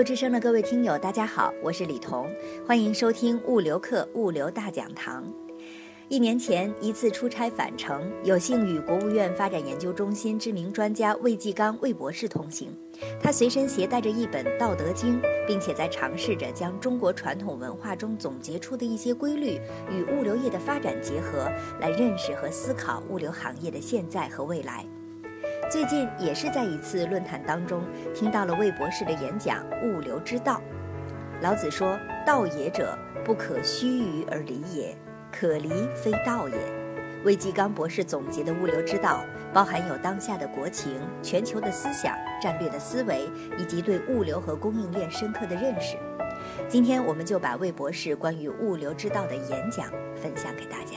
流之声的各位听友，大家好，我是李彤，欢迎收听物流课物流大讲堂。一年前，一次出差返程，有幸与国务院发展研究中心知名专家魏继刚魏博士同行。他随身携带着一本《道德经》，并且在尝试着将中国传统文化中总结出的一些规律与物流业的发展结合，来认识和思考物流行业的现在和未来。最近也是在一次论坛当中听到了魏博士的演讲《物流之道》。老子说：“道也者，不可须臾而离也，可离非道也。”魏继刚博士总结的物流之道，包含有当下的国情、全球的思想、战略的思维，以及对物流和供应链深刻的认识。今天我们就把魏博士关于物流之道的演讲分享给大家。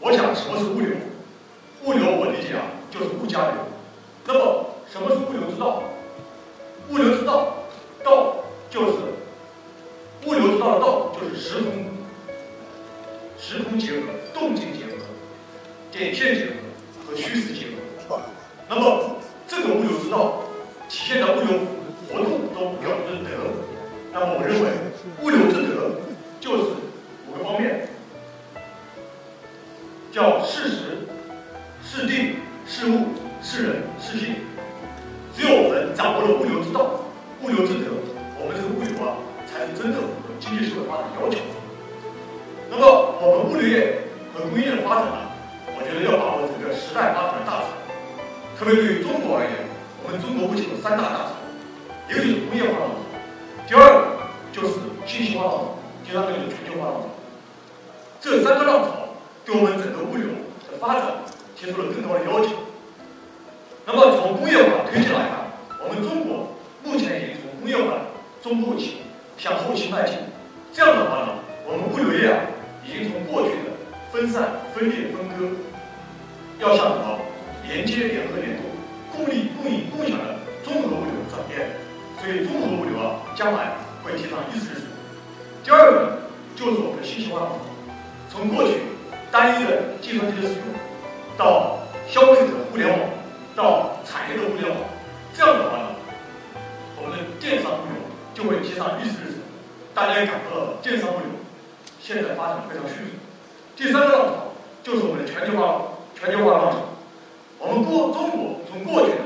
我想什么是物流？物流我理解啊，就是物加流。那么什么是物流之道？物流之道，道就是物流之道的道，就是时空，时空结合、动静结合、点线结合和虚实结合。那么这个物流之道体现在物流活动中表示德。那么我认为物流之德就是五个方面，叫事实。是地、是物、是人、是性。只有我们掌握了物流之道、物流之德，我们这个物流啊，才是真正符合经济社会发展要求。那么，我们物流业和工业的发展呢，我觉得要把握整个时代发展的大潮。特别对于中国而言，我们中国目前有三大大潮，一个就是工业化浪潮，第二个就是信息化浪潮，第三个就是全球化浪潮。这三个浪潮对我们整个物流的发展。提出了更高的要求。那么从工业化推进来看，我们中国目前已经从工业化中后期向后期迈进。这样的话呢，我们物流业啊，已经从过去的分散、分裂、分割，要向什么连接、联合、联动、共利、共赢、共享的综合物流转变。所以综合物流啊，将来会提上议事日程。第二个就是我们的信息化浪潮，从过去单一的计算机的使用。到消费者互联网，到产业的互联网，这样的话呢，我们的电商物流就会提上议事日程。大家也感到了，电商物流现在发展非常迅速。第三个浪潮就是我们的全球化，全球化浪潮。我们过中国从过去的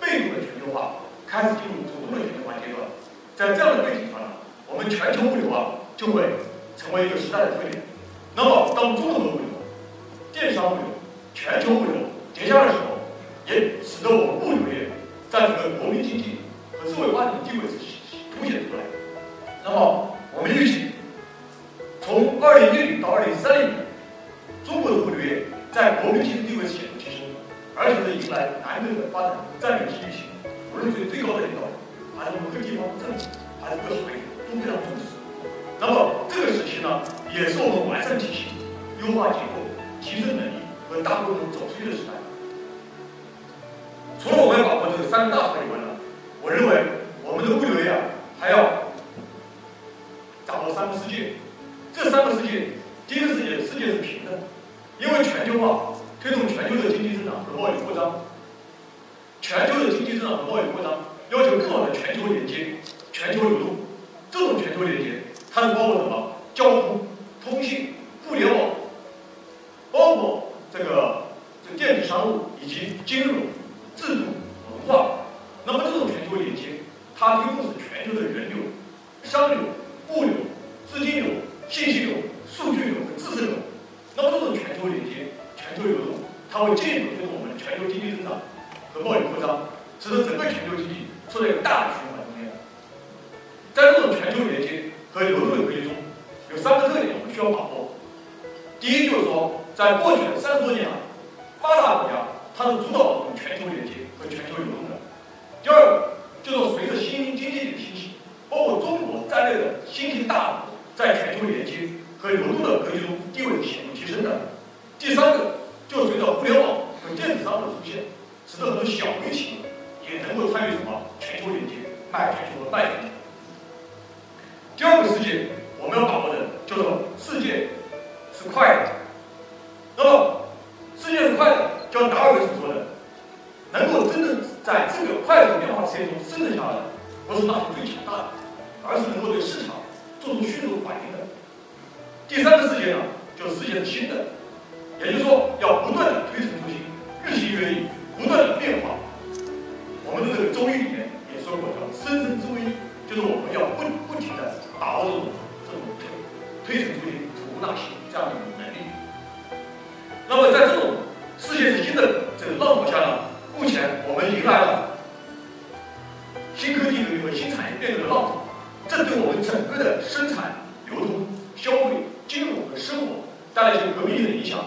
被动的全球化开始进入主动的全球化阶段，在这样的背景下呢，我们全球物流啊就会成为一个时代的特点。那么，当综合物流、电商物流全球物流叠加的时候，也使得我们物流业在整个国民经济和社会发展的地位是凸显出来。那么，我们预计，从二零一零到二零三零年，中国的物流业在国民经济地位显著提升，而且是迎来难得的发展战略机遇性。无论是最高的领导人，还是我们各地方政府，还是各行业都非常重视。那么，这个时期呢，也是我们完善体系、优化结构、提升能力。和大部分走出去的时代。除了我们要把握这个三大潮以外呢，我认为的新兴大国在全球连接和流动的格局中地位显著提升的。第三个就随着互联网和电子商务的出现，使得很多小微企业也能够参与什么全球连接，卖全球的卖点。第二个世界我们要把握的叫做世界是快的。那么世界是快的，就像达尔文所说的，能够真正在这个快速变化世界中生存下来的，不是那些最强大的，而是能够对市场做出迅速反应的。第三个世界呢，就是世界是新的，也就是说要不断的推陈出新，日新月异，不断的变化。我们的这个周易里面也说过，叫生生周易，就是我们要不不停的把握这种这种推推陈出新、吐纳新这样的能力。那么在这种世界是新的这个浪潮下呢，目前我们迎来了新科技革命和新产业变革的浪潮，这对我们整个的生产、流通、消费、金融和生活带来一些革命性的影响。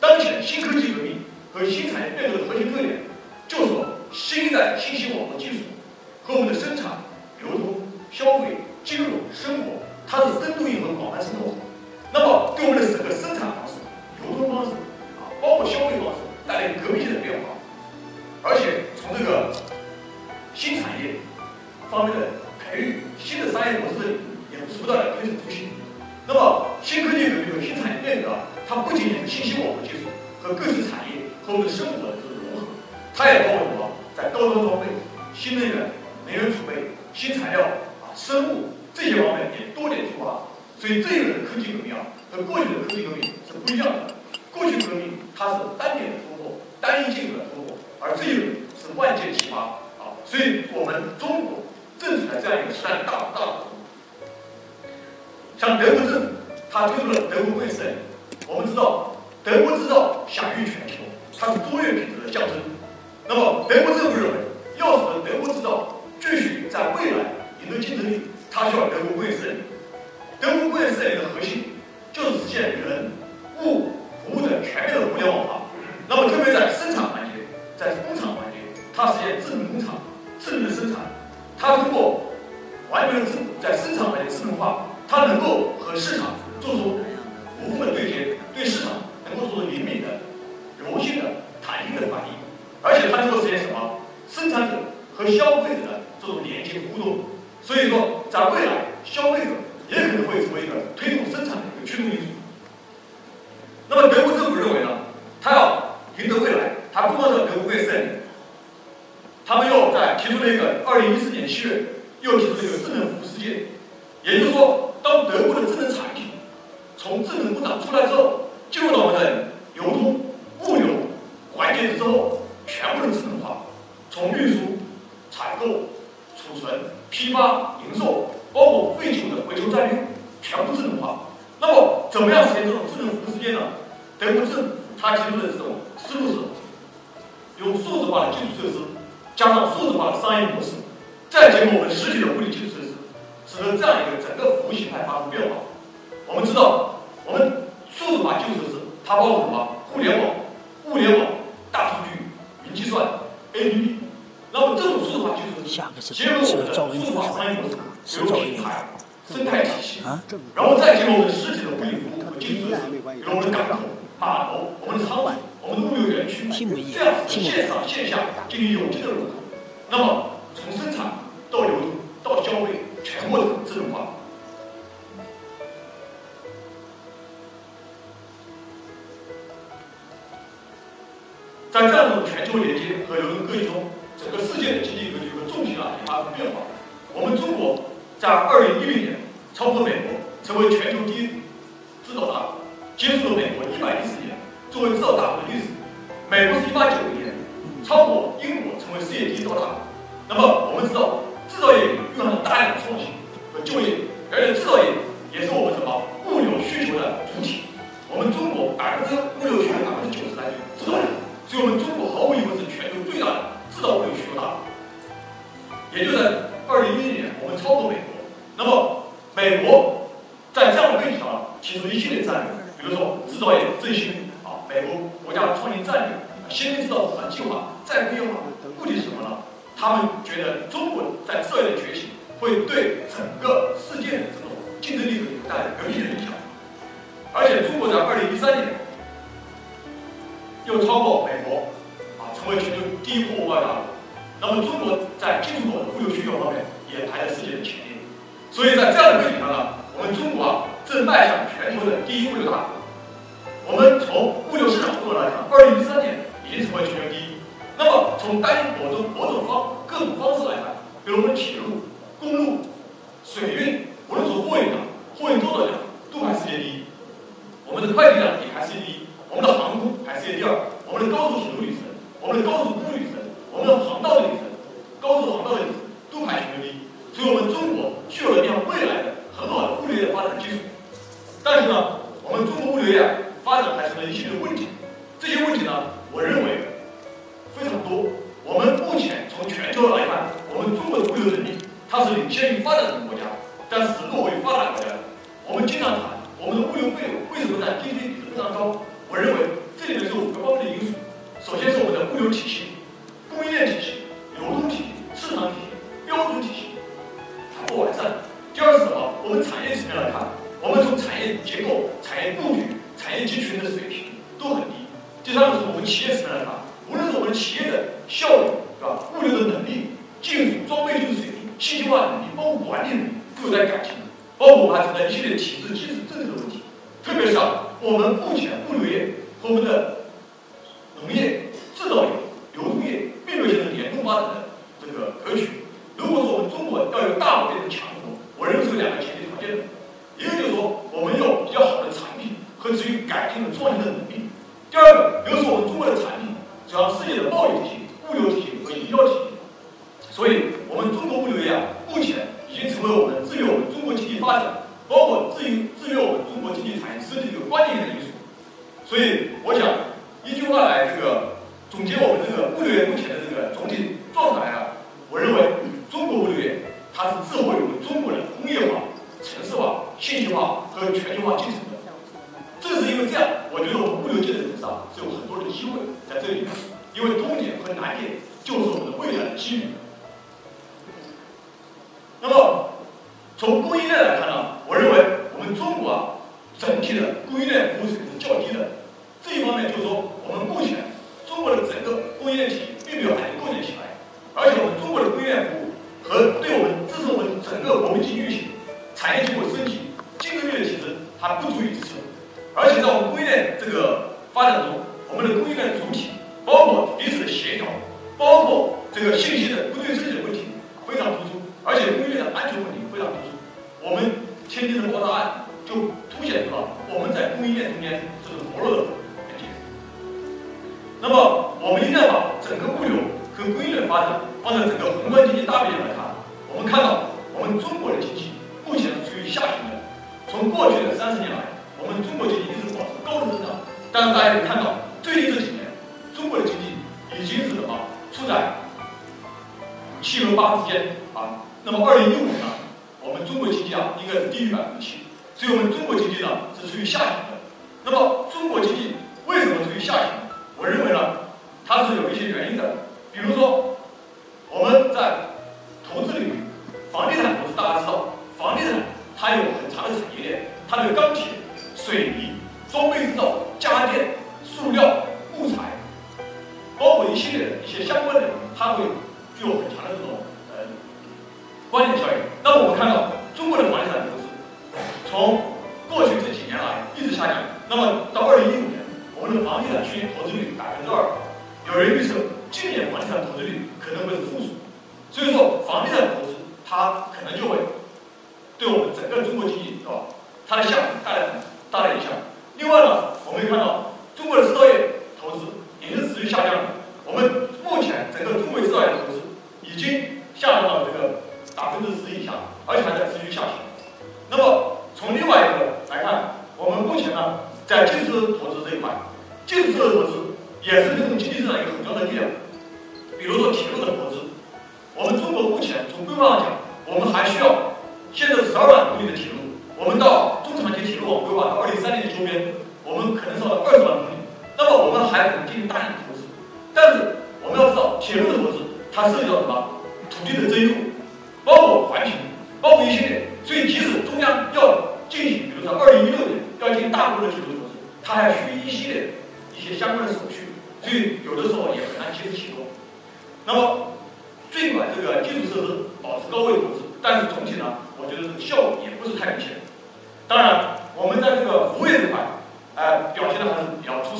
当前新科技革命和新产业变革的核心特点，就是说新一代信息网络技术和我们的生产、流通、消费、金融、生活，它是深度硬核、广泛渗透。那么对我们的整个生产德国工业四点。我们知道，德国制造享誉全球，它是卓越品质的象征。那么，德国政府认为，要使得德国制造继续在未来赢得竞争力，它需要德国工业四点。德国工业四点的核心就是实现人、物、服务的全面的互联网化。那么，特别在生产环节，在工厂环节，它实现智能工厂、智能的生产。它通过完全的智在生产环节智能化，它能够和市场做出无缝对接，对市场能够做出灵敏的、柔性的、弹性的反应。而且它能够实现什么？生产者和消费者的这种连接互动。所以说，在未来，消费者也可能会成为一个推动生产的一个驱动因素。那么，德国政府认为呢，它要赢得未来，它不光是德国工业四点零，他们又在提出了一个二零一四年七月又提出了一个智能服务世界，也就是说，当德国的智能产品从智能工厂出来之后，进入到我们的在这样的全球连接和流通格局中，整个世界的经济格局和重心啊也发生变化。我们中国在二零一零年超过美国，成为全球第一制造大国，结束了美国一百一十年作为制造大国的历史。美国是一八九零年超过英国成为世界第一制造大国。那么我们知道，制造业蕴含大量的创新和就业，而且制造业也是我们什么物流需求的主体。我们中国百分之物流需求所以我们中国毫无疑问是全球最大的制造物流需求大国。也就在二零一零年，我们超过美国。那么美国在这样的背景下提出一系列战略，比如说制造业振兴啊，美国国家创新战略、先进制造指南计划、再工业化，目的是什么呢？他们觉得中国在制造业的崛起会对整个世界的这种竞争力带来革命的影响。而且中国在二零一三年又超过美国啊，成为全球第一货物贸易大国。那么中国在进出口的物流需求方面也排在世界的前列。所以在这样的背景下呢，我们中国啊正迈向全球的第一物流大国。我们从物流市场部来看，二零一三年已经成为全球第一。那么从单一某种某种方各种方式来看，比如我们铁路、公路、水运，无论从货运量、货运多少量，都排世界第一。我们的快递量也排世界第一，我们的航空排世界第二，我们的高速铁路旅程、我们的高速公路旅程、我们的航道里程、高速航道的旅程都排全球第一。所以，我们中国具有了这样未来的很好的物流业发展基础。但是呢，我们中国物流业发展还存在一系列问题。这些问题呢，我认为非常多。我们目前从全球来看，我们中国的物流能力它是领先于发展中国家，但是是落后于发达国家。我们经常谈。我们的物流费用为什么在 GDP 比值非常高？我认为这里面是五个方面的因素。首先是我们的物流体系、供应链体系、流通体系、市场体系、标准体系还不完善。第二是什么？我们产业层面来看，我们从产业结构、产业布局、产业集群的水平都很低。第三个是我们企业层面来看，无论是我们企业的效率，是吧？物流的能力、技术装备技术水平、信息化能力，包括管理能力，都有在改进。包括我们还存在一系列体制、机制、政策的问题，特别是啊，我们目前物流业和我们的农业、制造业、流通业并没有形成联动发展的这个格局。如果说我们中国要有大规模的强国，我认为是有两个前提条件的，一个就是说我们有比较好的产品和至于改进的创新的能力；第二个，比如说我们中国的产品走向世界的贸易体系、物流体系和营销体系。所以，我们中国物流业啊，目前。已经成为我们制约我们中国经济发展，包括制约制约我们中国经济产业升级的一个关键性的因素。所以，我想一句话来这个总结我们这个物流业目前的这个总体状态啊，我认为中国物流业它是滞后于有中国的工业化、城市化、信息化和全球化进程的。正是因为这样，我觉得我们物流界的人上是有很多的机会在这里面，因为东点和南点就是我们的未来的机遇。那么，从供应链来看呢，我认为我们中国啊，整体的供应链服务水平是较低的。这一方面就是说，我们目前中国的整个供应链体系并没有还构建起来，而且我们产业结构升级、竞争力的提升还不足以支撑。而且在我们供应链这个发展中，我们的供应链主体包括彼此的协调，包括这个信息的不对称的问题非常突出。而且工业的安全问题非常突出，我们天津的爆炸案就凸显出了我们在供应链中间这种薄弱的环节。那么，我们应该把整个物流和供应链发展放在整个宏观经济大背景来看。我们看到，我们中国的经济目前是处于下行的。从过去的三十年来，我们中国经济一直保持高的增长。但是大家可以看到，最近这几年，中国的经济已经是什么处在七和八之间啊。那么，二零一五年呢，我们中国经济啊，应该是低于百分之七，所以我们中国经济呢是处于下行的。那么，中国经济为什么处于下行？我认为呢，它是有一些原因的。比如说，我们在投资领域，房地产投资大家知道，房地产它有很长的产业链，它的钢铁、水泥、装备制造、家电、塑料、木材，包括一系列的一些相关的，它会具有很强的这种呃。关键效应。那我们看到中国的房地产投资，从过去这几年来一直下降。那么到二零一五年，我们的房地产去年投资率百分之二，有人预测今年房地产投资率可能会是负数。所以说，房地产投资它可能就会对我们整个中国经济，是吧？它的项目带来很大的影响。另外呢，我们也看到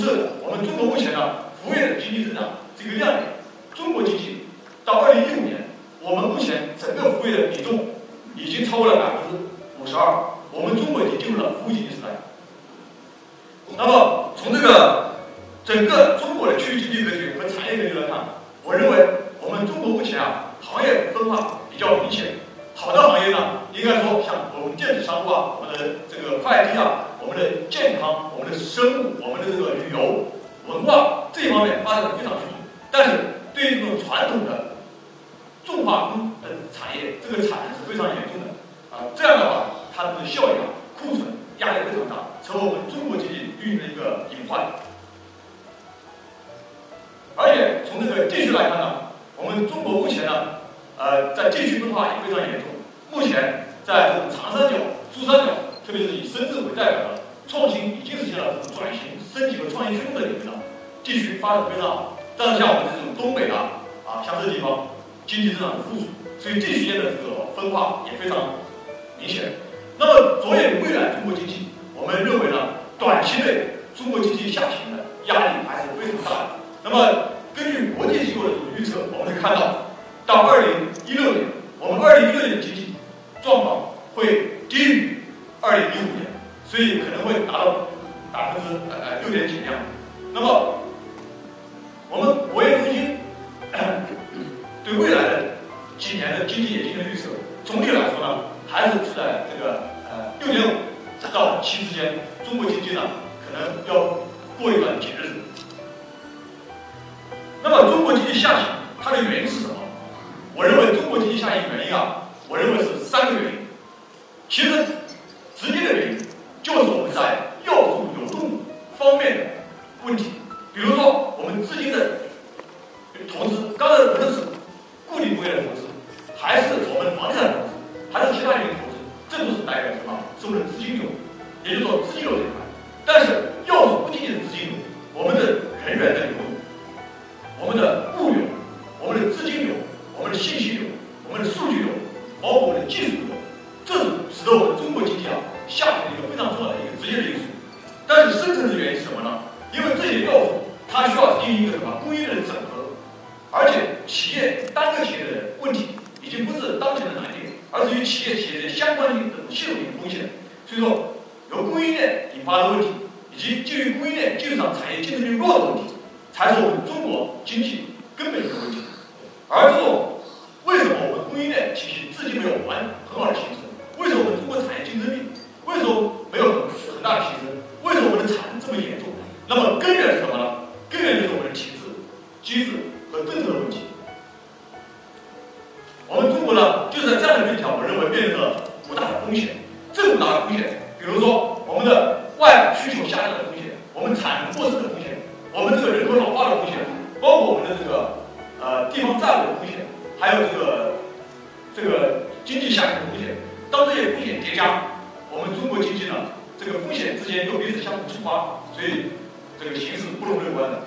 是的。我们中国目前呢，服务业的经济增长这个亮点，中国经济到二零一五年，我们目前整个服务业的比重已经超过了百分之五十二，我们中国已经进入了服务经济时代。那么，从这个整个中国的区域经济格局和产业格局来看，我认为我们中国目前啊，行业分化比较明显。好的行业呢，应该说像我们电子商务啊，我们的这个快递啊，生物，我们的这个旅游、文化这方面发展的非常迅速。但是对于这种传统的重化工的产业，这个产能是非常严重的啊。这样的话，它的效益啊，库存压力非常大，成为我们中国经济运营的一个隐患。而且从这个地区来看呢，我们中国目前呢。呃，在地区分化也非常严重。目前在这种长三角、珠三角，特别是以深圳为代表的创新已经实现了转型升级和创新驱动的领域呢，地区发展非常好。但是像我们这种东北啊，啊，像这地方经济增长不足，所以地区间的这个分化也非常明显。那么，着眼未来中国经济，我们认为呢，短期内中国经济下行的压力还是非常大的。那么，根据国际机构的预测，我们可以看到。到二零一六年，我们二零一六年的经济状况会低于二零一五年，所以可能会达到百分之呃六点几。那么，我们国业中心 对未来的几年的经济也进行预测，总体来说呢，还是处在这个呃六点五到七之间。中国经济呢，可能要过一段节日。那么，中国经济下行，它的原因是什么？我认为中国经济下行原因啊，我认为是三个原因。其实直接的原因就是我们在要素流动方面的问题。比如说，我们资金的投资，刚才无论是固定工业的投资，还是我们房地产投资，还是其他领域投资，这都是代表什么？是我们资金流，也就是说资金流这一块。但是我们中国呢，就是在这样的面条，我认为面临着五大的风险。这五大的风险，比如说我们的外需求下降的风险，我们产能过剩的风险，我们这个人口老化的风险，包括我们的这个。呃，地方债务的风险，还有这个这个经济下行的风险，当这些风险叠加，我们中国经济呢，这个风险之间又彼此相互触发，所以这个形势不容乐观的。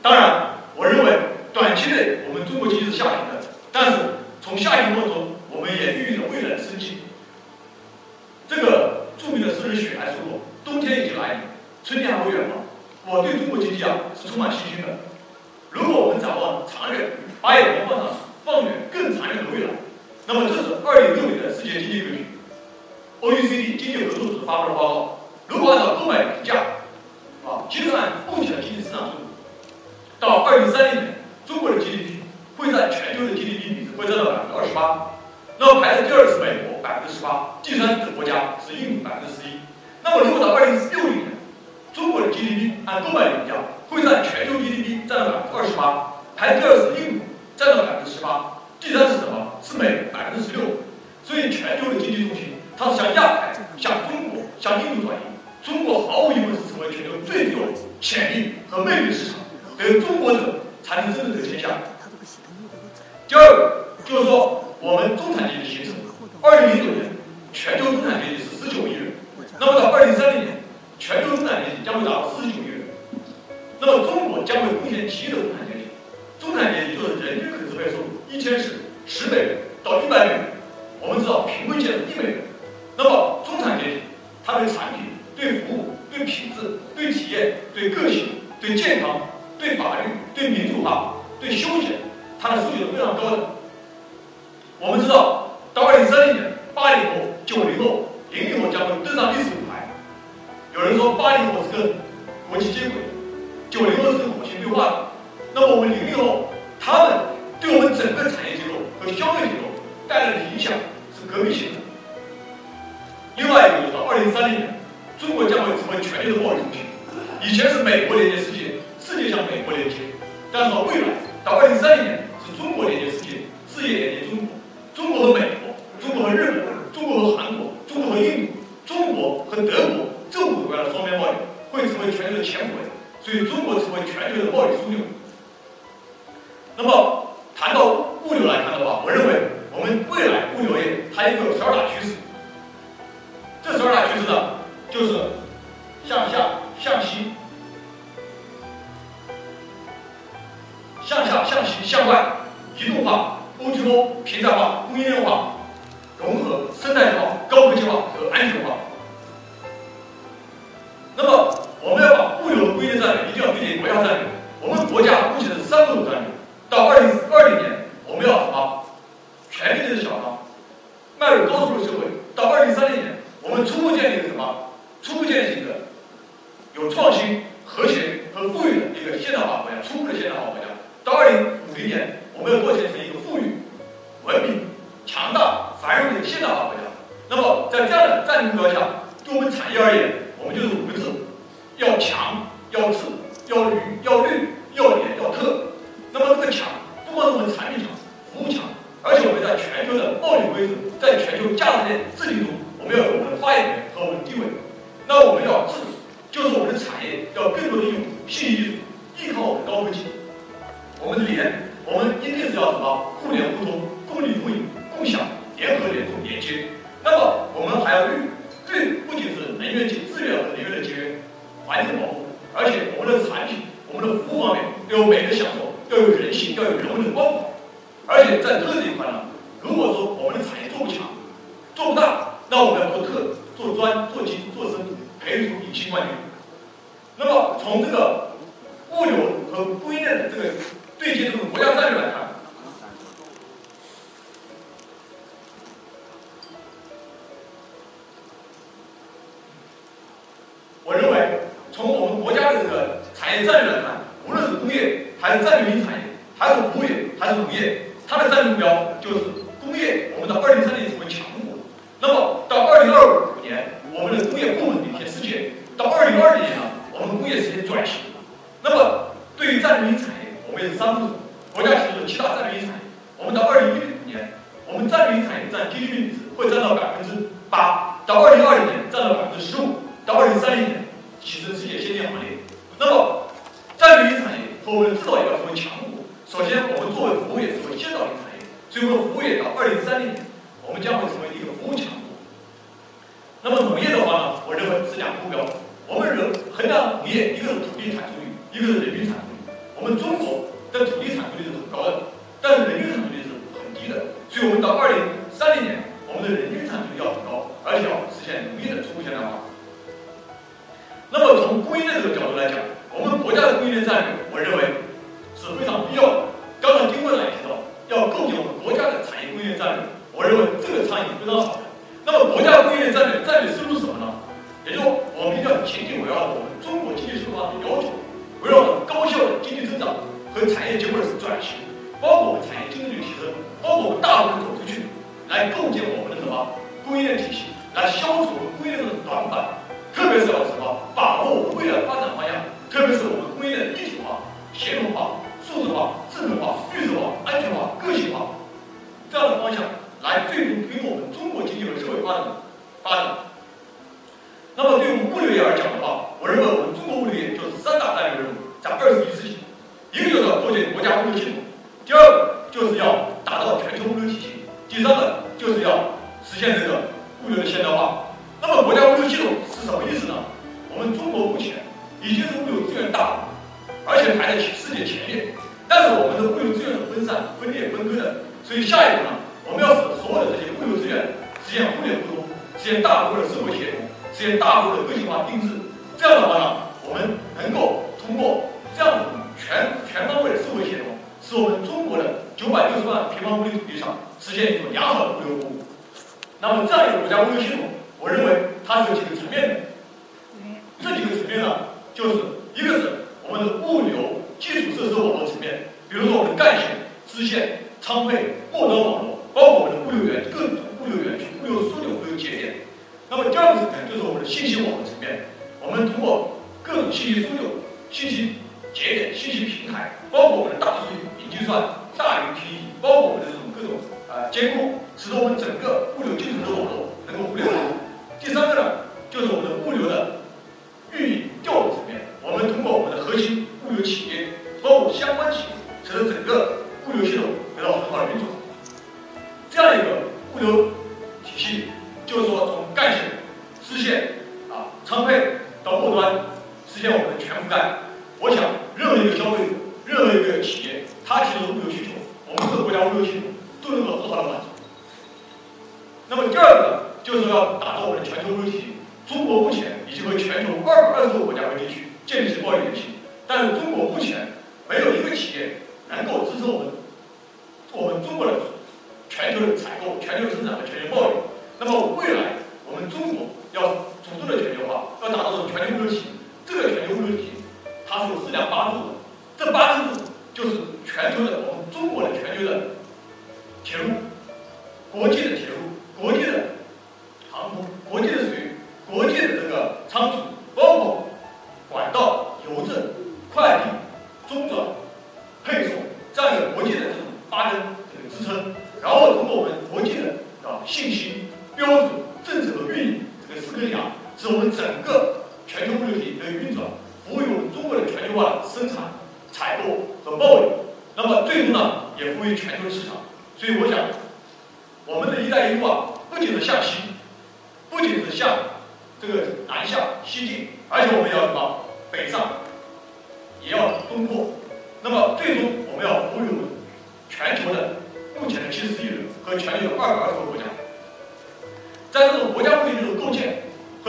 当然，我认为短期内我们中国经济是下行的，但是从下行过程中，我们也孕育了未来的生机。这个著名的诗人雪莱说过：“冬天已经来临，春天还会远吗？”我对中国经济啊是充满信心的。如果我们展望长远，把眼光放上放远更长远的未来，那么这是二零一六年的世界经济格局，OECD 经济合作组织发布的报告。如果按照购买力价，啊，计算共享经济增长速度，到二零三零年，中国的 GDP 会占全球的 GDP 比会占到百分之二十八。那么排在第二是美国百分之十八，第三的国家是印度百分之十一。那么如果到二零六零年，中国的 GDP 按购买力评价会占全球 GDP 占到百分之二十八，排第二是印度占到百分之十八，第三是什么？是美百分之十六。所以全球的经济中心它是向亚太、向中国、向印度转移。中国毫无疑问是成为全球最具有潜力和魅力的市场，得中国者才能真正得天下。第二个就是说，我们中产阶级形成，二零零九年全球中产阶级是十九亿人，那么到二零三零年，全球中产阶级将会达到四十九亿人，那么中国将会贡献七亿的中产阶级，中产阶级就是人均可支配收入一千是十美元到一百美元，我们知道贫困线是一美元，那么中产阶级它对产品、对服务、对品质、对体验、对个性、对健康、对法律、对民主化、对休闲，它的诉求是非常高的。我们知道，到二零三零年，八零后、九零后、零零后将会登上历史舞台。有人说，八零后是跟国际接轨，九零后是跟火星对话的。那么我们零零后，的产品、我们的服务方面要有美的享受，要有人性，要有人文的关怀。而且在特这一块呢，如果说我们的产业做不强、做不大，那我们要做特、做专、做精、做深，培育出隐形冠军。那么，从这个物流和供应链的这个对接这种国家战略来看。我认为，从我们国家的这个产业战略来看，无论是工业还是战略性产业，还是服务业还是农业，它的战略目标就是工业，我们到二零三零年成为强国。那么到二零二五年，我们的工业部领先世界；到二零二零年呢，我们工业实现转型。那么对于战略性产业，我们也是三步走。国家提出七大战略性产业，我们到二零一五年，我们战略性产业占 GDP 比值会占到百分之八；到二零二零年占到百分之十五。到二零三零年，跻身世界先进行列。那么，战略性产业和我们的制造业要成为强国。首先，我们作为服务业，成为先导性产业。所以，我们服务业到二零三零年，我们将会成为一个服务强国。那么，农业的话呢，我认为是两个目标。我们人衡量农业，一个是土地产出率，一个是人均产出率。我们中国的土地产出率是很高的，但是人均产出率是很低的。所以，我们到二零三零年，我们的人均产出率要很高，而且要实现农业的初步现代化。那么从供应链这个角度来讲，国家的供应链战略，我认为是非常必要的。刚刚丁会长也提到，要构建我们国家的产业供应链战略，我认为这个倡议非常好的。那么国家供应链战略战略思路是什么呢？也就是我们要紧紧围绕我们中国经济社会发的要求，围绕高效的经济增长和产业结构的转型，包括我们产业竞争力提升，包括我们大部分走出去，来构建我们的什么供应链体系，来消除我们供应链的短板。特别是要什么？把握我们未来发展方向，特别是我们工业的一体化、协同化、数字化、智能化、绿色化、安全化、个性化这样的方向，来最终推动我们中国经济和社会发展的发展。我们的物流园、各种物流园区、物流枢纽、物流节点。那么第二个层面就是我们的信息网络层面，我们通过各种信息枢纽、信息贸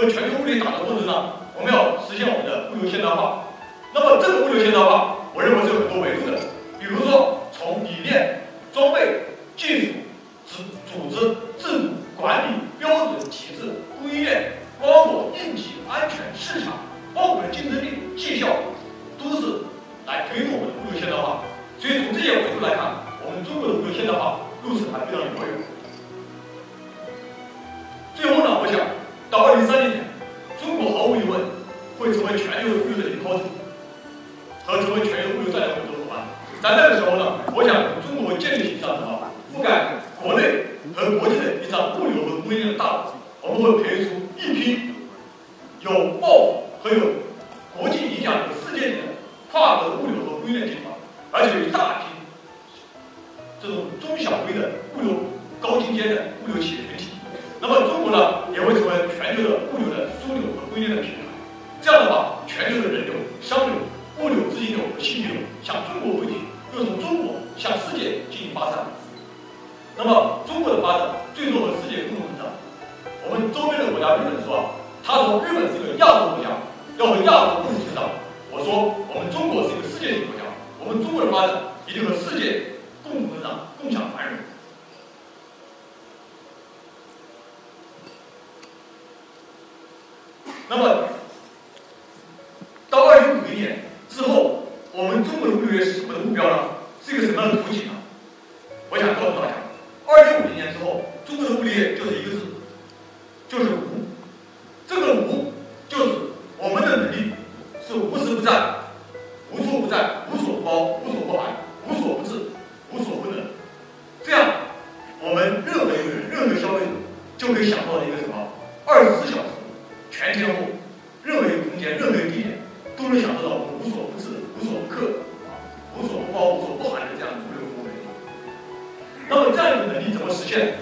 和全球物流打造过程中，我们要实现我们的物流现代化。那么这个物流现代化，我认为是有很多维度的，比如说从理念、装备、技术、组组织、制度、管理、标准、体制、供应链。包括应急、安全、市场，包括竞争力、绩效，都是来推动我们的物流现代化。所以从这些维度来看，我们中国的物流现代化路程还非常遥远。最后呢，我想到二零三零年，中国毫无疑问会成为全球物流的领跑者和成为全球物流战。略合作伙伴。在那个时候呢，我想中国建立起一张什么覆盖国内和国际的一张物流和供应链的大网。我们会培育出一批有抱负和有国际影响力、世界的跨国物流和供应链集团，而且有一大批这种中小微的物流高精尖的物流企业群体。那么中国呢，也会成为全球的物流的枢纽和供应链的平台。这样的话，全球的人流、商流、物流资金流和信息流向中国汇聚，又从中国向世界进行发展。那么，中国的发展最终和世界共同成长。我们周边的国家日本说，他说日本是个亚洲国家，要和亚洲共同成长。我说我们中国是一个世界级国家，我们中国的发展一定和世界共同成长，共享繁荣。那么，到二零五零年之后，我们中国的物流业是什么的目标呢？是一个什么样的图景呢？我想告诉大家，二零五零年之后，中国的物流业就是一个字，就是无。这个无，实现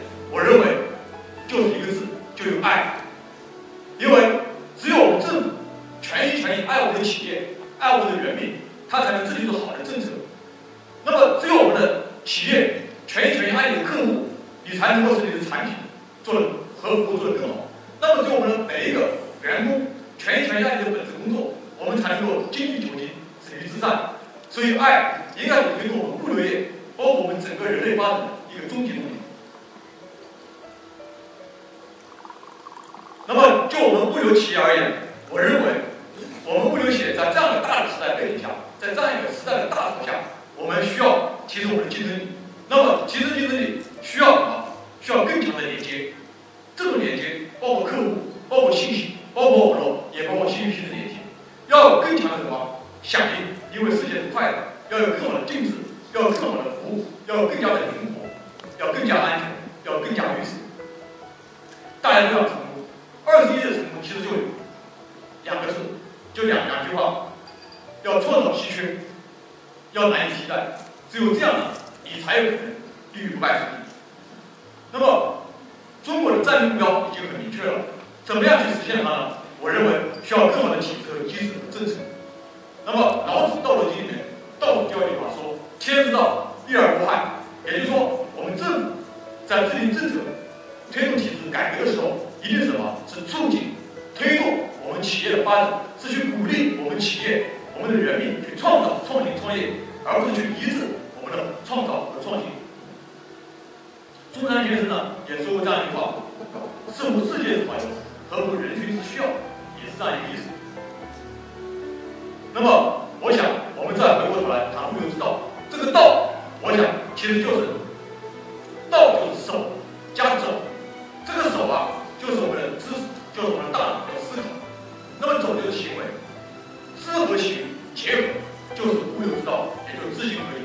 要有更好的定制，要有更好的服务，要更加的灵活，要更加安全，要更加绿色。大家都要成功。二十一的成功其实就两个字，就两两句话：要创造稀缺，要难以替代。只有这样，你才有可能立于不败之地。那么，中国的战略目标已经很明确了，怎么样去实现它呢？我认为需要更好的体制和机制和政策。那么，老子《道德经》里面，道祖教育法说：“天之道，利而不害。”也就是说，我们政府在制定政策、推动体制改革的时候。一定是什么？是促进、推动我们企业的发展，是去鼓励我们企业、我们的人民去创造、创新、创业，而不是去抑制我们的创造和创新。中山先生呢也说过这样一句话：“似乎世界之潮流，合乎人群之需要”，也是这样一个意思。那么，我想我们再回过头来谈物流之道，这个道，我想其实就是道就是手加走，这个手啊。就是我们的知识，就是我们的大脑和思考。那么走就是行为，知和行结合，就是物流之道，也就是知行合一。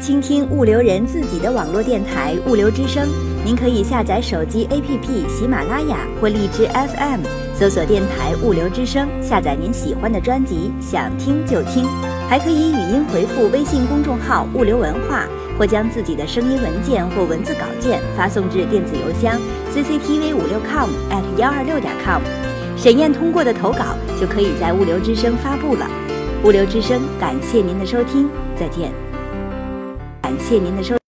倾听物流人自己的网络电台——物流之声。您可以下载手机 APP 喜马拉雅或荔枝 FM，搜索电台“物流之声”，下载您喜欢的专辑，想听就听。还可以语音回复微信公众号“物流文化”，或将自己的声音文件或文字稿件发送至电子邮箱 cctv 五六 com at 幺二六点 com。审验通过的投稿就可以在物流之声发布了。物流之声，感谢您的收听，再见。感谢您的收。